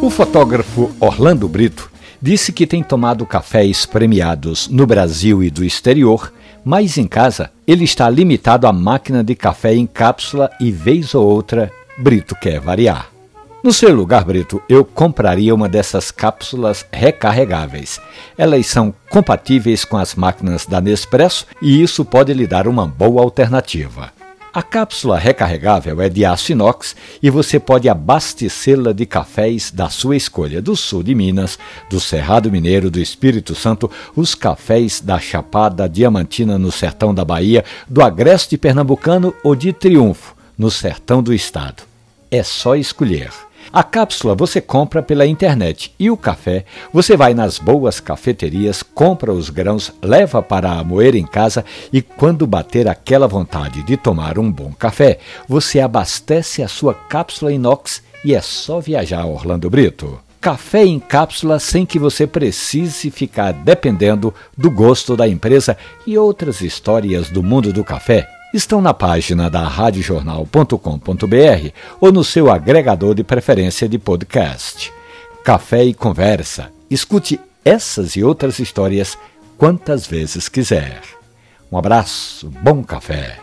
O fotógrafo Orlando Brito disse que tem tomado cafés premiados no Brasil e do exterior, mas em casa ele está limitado à máquina de café em cápsula e, vez ou outra, Brito quer variar. No seu lugar, Brito, eu compraria uma dessas cápsulas recarregáveis. Elas são compatíveis com as máquinas da Nespresso e isso pode lhe dar uma boa alternativa. A cápsula recarregável é de aço inox e você pode abastecê-la de cafés da sua escolha, do sul de Minas, do Cerrado Mineiro, do Espírito Santo, os cafés da Chapada Diamantina no sertão da Bahia, do Agreste Pernambucano ou de Triunfo, no sertão do estado. É só escolher. A cápsula você compra pela internet e o café você vai nas boas cafeterias, compra os grãos, leva para moer em casa e quando bater aquela vontade de tomar um bom café, você abastece a sua cápsula inox e é só viajar Orlando Brito. Café em cápsula sem que você precise ficar dependendo do gosto da empresa e outras histórias do mundo do café estão na página da radiojornal.com.br ou no seu agregador de preferência de podcast. Café e Conversa. Escute essas e outras histórias quantas vezes quiser. Um abraço, bom café.